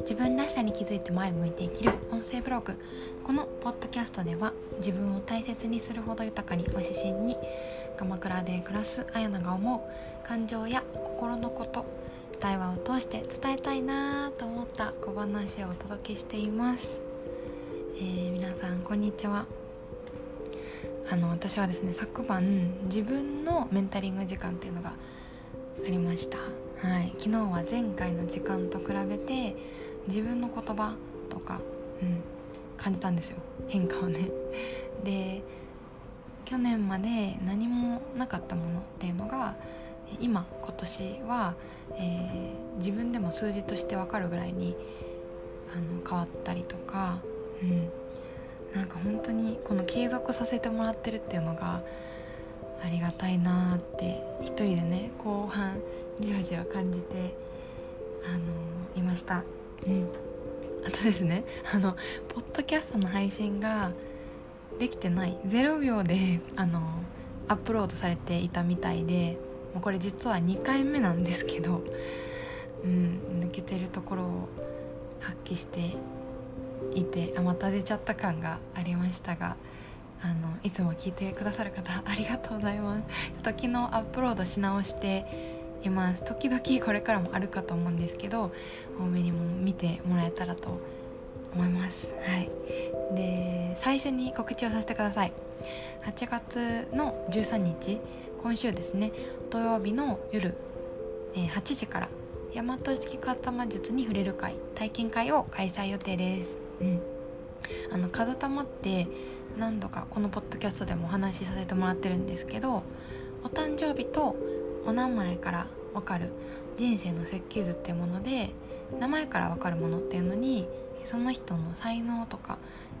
自分らしさに気づいて前向いて生きる音声ブログ。このポッドキャストでは自分を大切にするほど豊かにを指針に鎌倉で暮らすあやなが思う感情や心のこと対話を通して伝えたいなと思った小話をお届けしています、えー、皆さんこんにちは。あの私はですね昨晩自分のメンタリング時間っていうのがありました。はい、昨日は前回の時間と比べて自分の言葉とか、うん、感じたんですよ。変化をね。で去年まで何もなかったものっていうのが今今年は、えー、自分でも数字として分かるぐらいにあの変わったりとか、うん、なんか本当にこの継続させてもらってるっていうのがありがたいなって一人でね後半じわじわ感じてあのいました。うんあとですねあのポッドキャストの配信ができてない0秒であのアップロードされていたみたいでもうこれ実は2回目なんですけど、うん、抜けてるところを発揮していてあまた出ちゃった感がありましたがあのいつも聞いてくださる方ありがとうございます。ちょっと昨日アップロードし直しています。時々これからもあるかと思うんですけど多めにも見てもらえたらと思います。はい。で最初に告知をさせてください。8月の13日今週ですね。土曜日の夜、え、8時から大和式型魔術に触れる会体験会を開催予定です。うん。あの風玉って何度かこのポッドキャストでもお話しさせてもらってるんですけどお誕生日とお名前から分かる人生の設計図っていうもので名前から分かるものっていうのにその人の才能とか、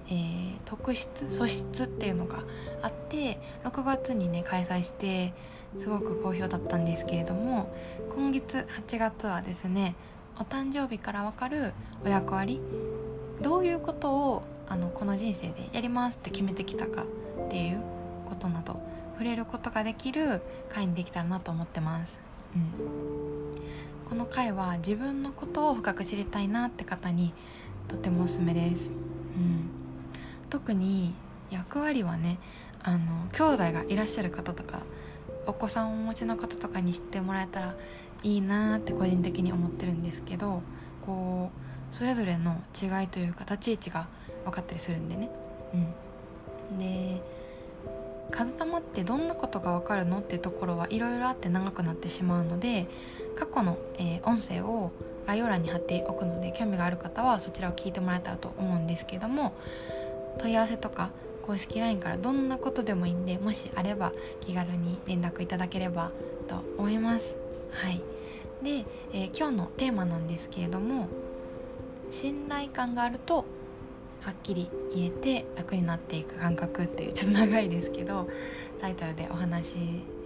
えー、特質素質っていうのがあって6月にね開催してすごく好評だったんですけれども今月8月はですねお誕生日から分かるお役割どういうことをあのこの人生でやりますって決めてきたかっていうことなど触れることができる回にできたらなと思ってます。うん、この回は自分のことを深く知りたいなって方にとてもおすすめです。うん、特に役割はねあの兄弟がいらっしゃる方とかお子さんをお持ちの方とかに知ってもらえたらいいなって個人的に思ってるんですけどこうそれぞれの違いというか立ち位置が分かったりするんでね。うん、で数玉ってどんなことがわかるのってところはいろいろあって長くなってしまうので過去の、えー、音声を概要欄に貼っておくので興味がある方はそちらを聞いてもらえたらと思うんですけども問い合わせとか公式 LINE からどんなことでもいいんでもしあれば気軽に連絡いただければと思います。はい。で、えー、今日のテーマなんですけれども信頼感があるとはっきり言えて楽になっていく感覚っていうちょっと長いですけどタイトルでお話し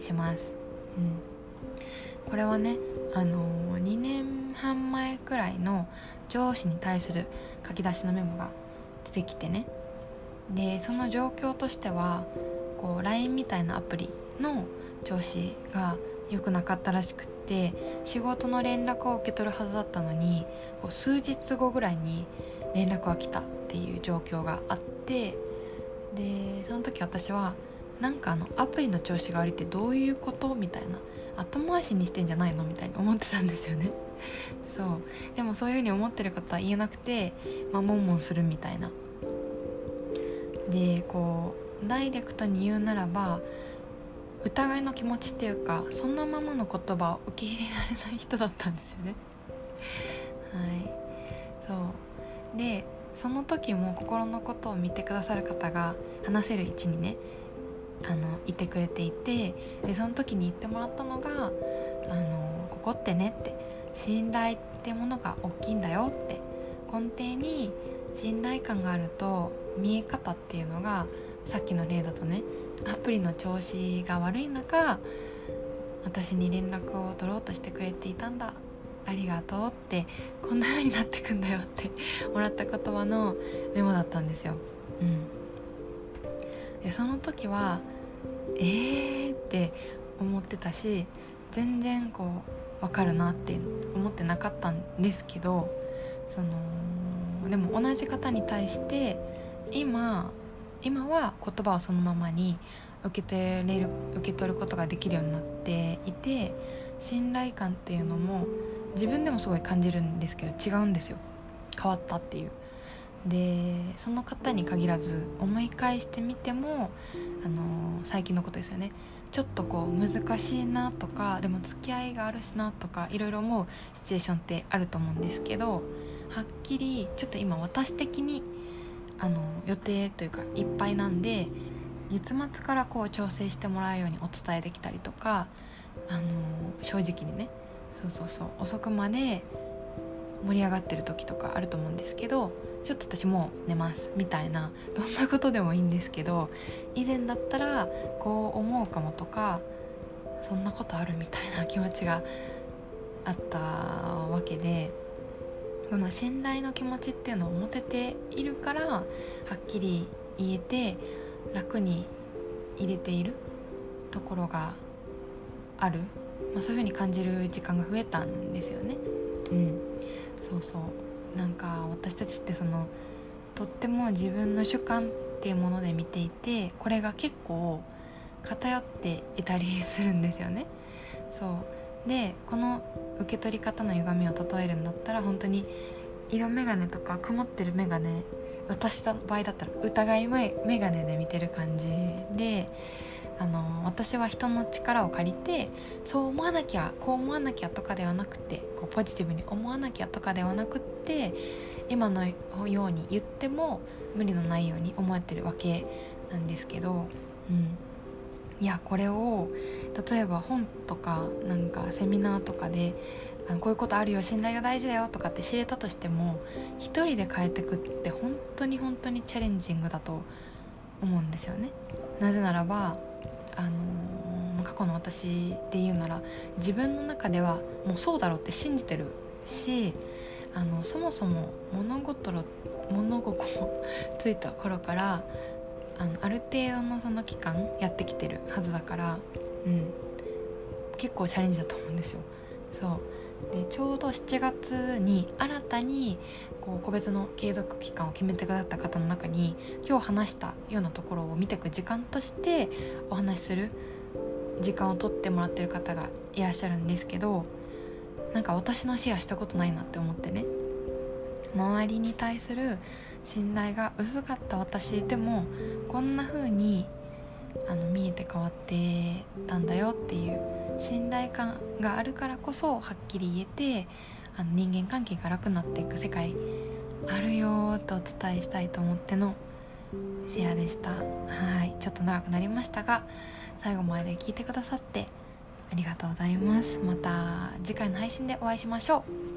します、うん、これはねあのー、2年半前くらいの上司に対する書き出しのメモが出てきてね。でその状況としてはこう LINE みたいなアプリの調子が良くなかったらしくって仕事の連絡を受け取るはずだったのにこう数日後ぐらいに連絡が来た。っていう状況があってでその時私はなんかあのアプリの調子が悪いってどういうことみたいな後回しにしてんじゃないのみたいに思ってたんですよね。そう。でもそういうふうに思ってることは言えなくてまあもんもんするみたいな。でこうダイレクトに言うならば疑いの気持ちっていうかそんなままの言葉を受け入れられない人だったんですよね。はい。そう。でその時も心のことを見てくださる方が話せる位置にねあのいてくれていてでその時に言ってもらったのが「あのここってね」って「信頼ってものが大きいんだよ」って根底に信頼感があると見え方っていうのがさっきの例だとねアプリの調子が悪い中私に連絡を取ろうとしてくれていたんだ。ありがとうってこんな風になってくんだよって もらった言葉のメモだったんですよ。うん、でその時はえーって思ってたし全然こう分かるなって思ってなかったんですけどそのでも同じ方に対して今今は言葉をそのままに受け取れる受け取ることができるようになっていて信頼感っていうのも自分でもすごい感じるんですけど違うんですよ。変わったっていう。でその方に限らず思い返してみても、あの、最近のことですよね。ちょっとこう難しいなとかでも付き合いがあるしなとかいろいろ思うシチュエーションってあると思うんですけどはっきりちょっと今私的にあの予定というかいっぱいなんで月末からこう調整してもらうようにお伝えできたりとかあの正直にねそうそうそう。遅くまで盛り上がってる時とかあると思うんですけどちょっと私もう寝ますみたいなどんなことでもいいんですけど以前だったらこう思うかもとかそんなことあるみたいな 気持ちがあったわけでこの信頼の気持ちっていうのを持てているからはっきり言えて楽に入れているところがある、まあ、そういう風に感じる時間が増えたんですよね。うん、そうそうなんか私たちってそのとっても自分の主観っていうもので見ていてこれが結構偏っていたりするんですよね。そうでこの受け取り方の歪みを例えるんだったら本当に色眼鏡とか曇ってる眼鏡私の場合だったら疑い眼鏡で見てる感じであの私は人の力を借りてそう思わなきゃこう思わなきゃとかではなくてこうポジティブに思わなきゃとかではなくって今のように言っても無理のないように思えてるわけなんですけど、うん、いやこれを例えば本とかなんかセミナーとかであのこういうことあるよ信頼が大事だよとかって知れたとしても一人で変えてくって本当に本当にチャレンジングだと思うんですよね。なぜならばあのー、過去の私で言うなら自分の中ではもうそうだろうって信じてるしあのそもそも物事物心ついた頃からあのある程度のその期間やってきてるはずだから、うん、結構チャレンジだと思うんですよ。そうでちょうど7月に新たにこう個別の継続期間を決めてくださった方の中に今日話したようなところを見ていく時間としてお話しする時間を取ってもらってる方がいらっしゃるんですけどなんか私のシェアしたことないなって思ってね。周りに対する信頼が薄かった私でもこんな風にあに見えて変わってたんだよっていう信頼感があるからこそはっきり言えてあの人間関係が楽になっていく世界あるよとお伝えしたいと思ってのシェアでした。はい。ちょっと長くなりましたが最後まで聞いてくださってありがとうございます。また次回の配信でお会いしましょう。